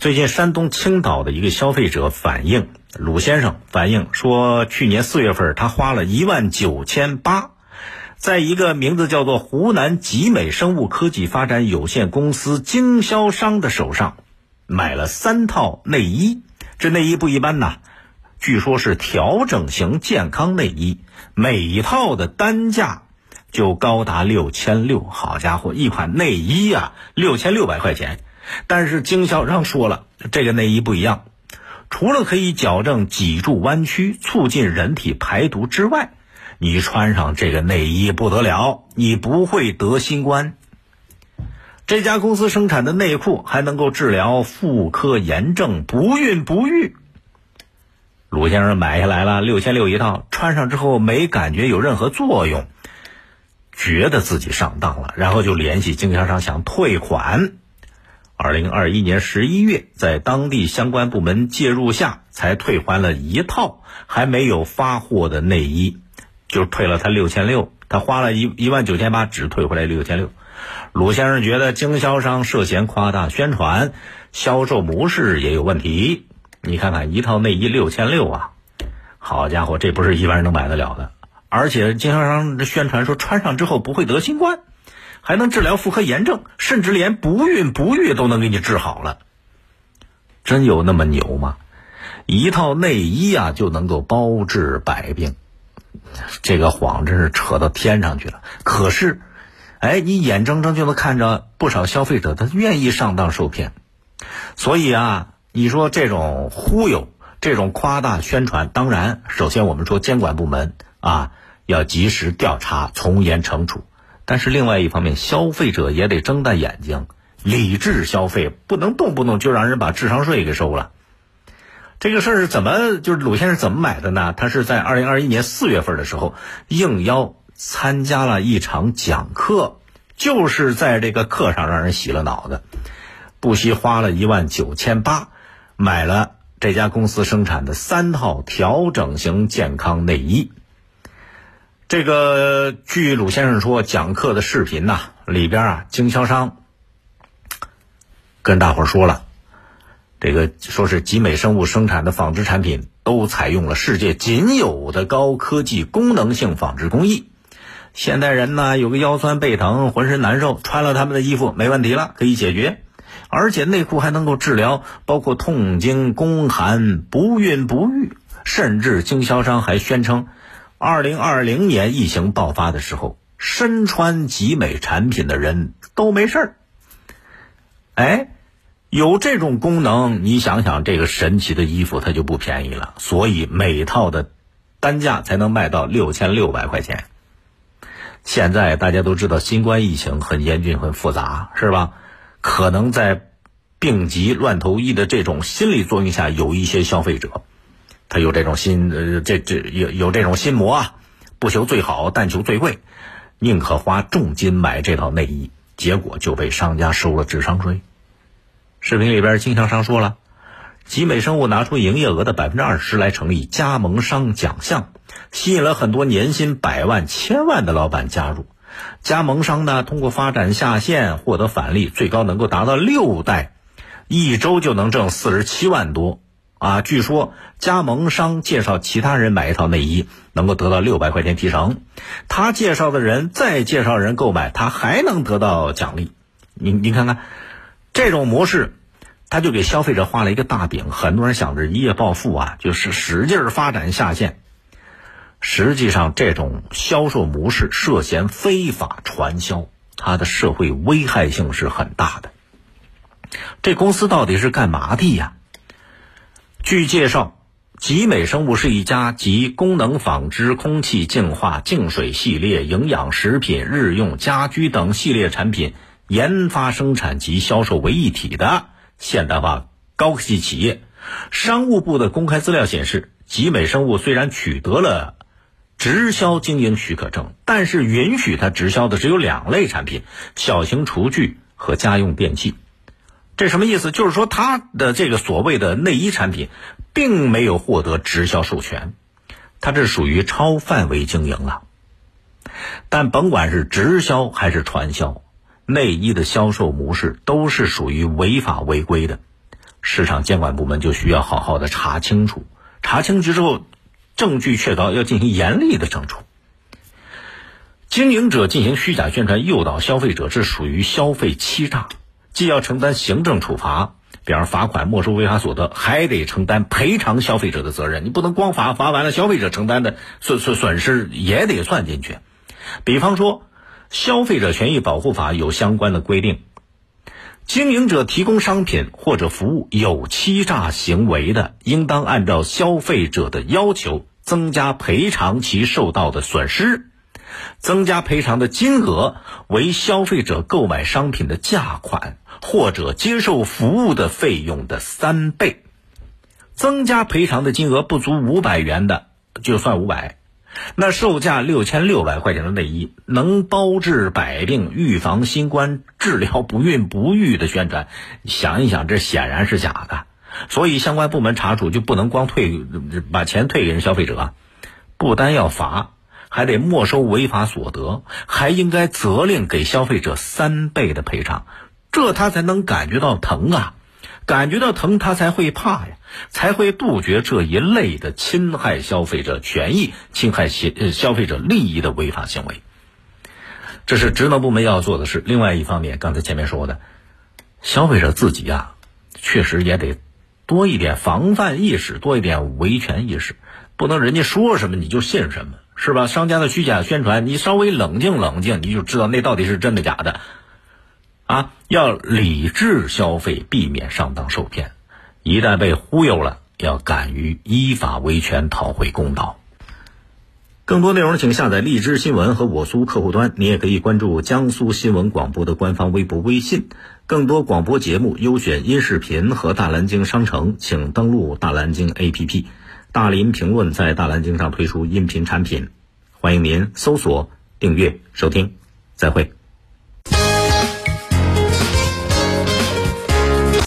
最近山东青岛的一个消费者反映，鲁先生反映说，去年四月份他花了一万九千八，在一个名字叫做湖南集美生物科技发展有限公司经销商的手上买了三套内衣，这内衣不一般呐，据说是调整型健康内衣，每一套的单价。就高达六千六，好家伙，一款内衣啊，六千六百块钱。但是经销商说了，这个内衣不一样，除了可以矫正脊柱弯曲、促进人体排毒之外，你穿上这个内衣不得了，你不会得新冠。这家公司生产的内裤还能够治疗妇科炎症、不孕不育。鲁先生买下来了，六千六一套，穿上之后没感觉有任何作用。觉得自己上当了，然后就联系经销商想退款。二零二一年十一月，在当地相关部门介入下，才退还了一套还没有发货的内衣，就退了他六千六。他花了一一万九千八，只退回来六千六。鲁先生觉得经销商涉嫌夸大宣传，销售模式也有问题。你看看一套内衣六千六啊，好家伙，这不是一般人能买得了的。而且经销商宣传说穿上之后不会得新冠，还能治疗妇科炎症，甚至连不孕不育都能给你治好了。真有那么牛吗？一套内衣啊就能够包治百病，这个谎真是扯到天上去了。可是，哎，你眼睁睁就能看着不少消费者他愿意上当受骗，所以啊，你说这种忽悠、这种夸大宣传，当然，首先我们说监管部门啊。要及时调查，从严惩处。但是另外一方面，消费者也得睁大眼睛，理智消费，不能动不动就让人把智商税给收了。这个事儿是怎么，就是鲁先生怎么买的呢？他是在二零二一年四月份的时候应邀参加了一场讲课，就是在这个课上让人洗了脑子，不惜花了一万九千八买了这家公司生产的三套调整型健康内衣。这个据鲁先生说，讲课的视频呐，里边啊，经销商跟大伙说了，这个说是集美生物生产的纺织产品都采用了世界仅有的高科技功能性纺织工艺。现代人呢，有个腰酸背疼、浑身难受，穿了他们的衣服没问题了，可以解决。而且内裤还能够治疗包括痛经、宫寒、不孕不育，甚至经销商还宣称。二零二零年疫情爆发的时候，身穿集美产品的人都没事儿。哎，有这种功能，你想想，这个神奇的衣服它就不便宜了，所以每套的单价才能卖到六千六百块钱。现在大家都知道，新冠疫情很严峻、很复杂，是吧？可能在病急乱投医的这种心理作用下，有一些消费者。他有这种心，呃，这这有有这种心魔啊，不求最好，但求最贵，宁可花重金买这套内衣，结果就被商家收了智商税。视频里边，经销商说了，集美生物拿出营业额的百分之二十来成立加盟商奖项，吸引了很多年薪百万、千万的老板加入。加盟商呢，通过发展下线获得返利，最高能够达到六代，一周就能挣四十七万多。啊，据说加盟商介绍其他人买一套内衣，能够得到六百块钱提成。他介绍的人再介绍人购买，他还能得到奖励。你你看看，这种模式，他就给消费者画了一个大饼。很多人想着一夜暴富啊，就是使劲发展下线。实际上，这种销售模式涉嫌非法传销，它的社会危害性是很大的。这公司到底是干嘛的呀？据介绍，集美生物是一家集功能纺织、空气净化、净水系列、营养食品、日用家居等系列产品研发、生产及销售为一体的现代化高科技企业。商务部的公开资料显示，集美生物虽然取得了直销经营许可证，但是允许它直销的只有两类产品：小型厨具和家用电器。这什么意思？就是说，他的这个所谓的内衣产品，并没有获得直销授权，他这属于超范围经营了。但甭管是直销还是传销，内衣的销售模式都是属于违法违规的。市场监管部门就需要好好的查清楚，查清楚之后，证据确凿，要进行严厉的惩处。经营者进行虚假宣传诱导消费者，这属于消费欺诈，既要承担行政处罚，比方罚款、没收违法所得，还得承担赔偿消费者的责任。你不能光罚，罚完了消费者承担的损损损失也得算进去。比方说，《消费者权益保护法》有相关的规定。经营者提供商品或者服务有欺诈行为的，应当按照消费者的要求增加赔偿其受到的损失，增加赔偿的金额为消费者购买商品的价款或者接受服务的费用的三倍。增加赔偿的金额不足五百元的，就算五百。那售价六千六百块钱的内衣，能包治百病、预防新冠、治疗不孕不育的宣传，想一想，这显然是假的。所以相关部门查处就不能光退，把钱退给人消费者，不单要罚，还得没收违法所得，还应该责令给消费者三倍的赔偿，这他才能感觉到疼啊。感觉到疼，他才会怕呀，才会杜绝这一类的侵害消费者权益、侵害消消费者利益的违法行为。这是职能部门要做的事。另外一方面，刚才前面说的，消费者自己啊，确实也得多一点防范意识，多一点维权意识，不能人家说什么你就信什么，是吧？商家的虚假宣传，你稍微冷静冷静，你就知道那到底是真的假的。啊，要理智消费，避免上当受骗。一旦被忽悠了，要敢于依法维权，讨回公道。更多内容，请下载荔枝新闻和我苏客户端。你也可以关注江苏新闻广播的官方微博、微信。更多广播节目、优选音视频和大蓝鲸商城，请登录大蓝鲸 APP。大林评论在大蓝鲸上推出音频产品，欢迎您搜索、订阅、收听。再会。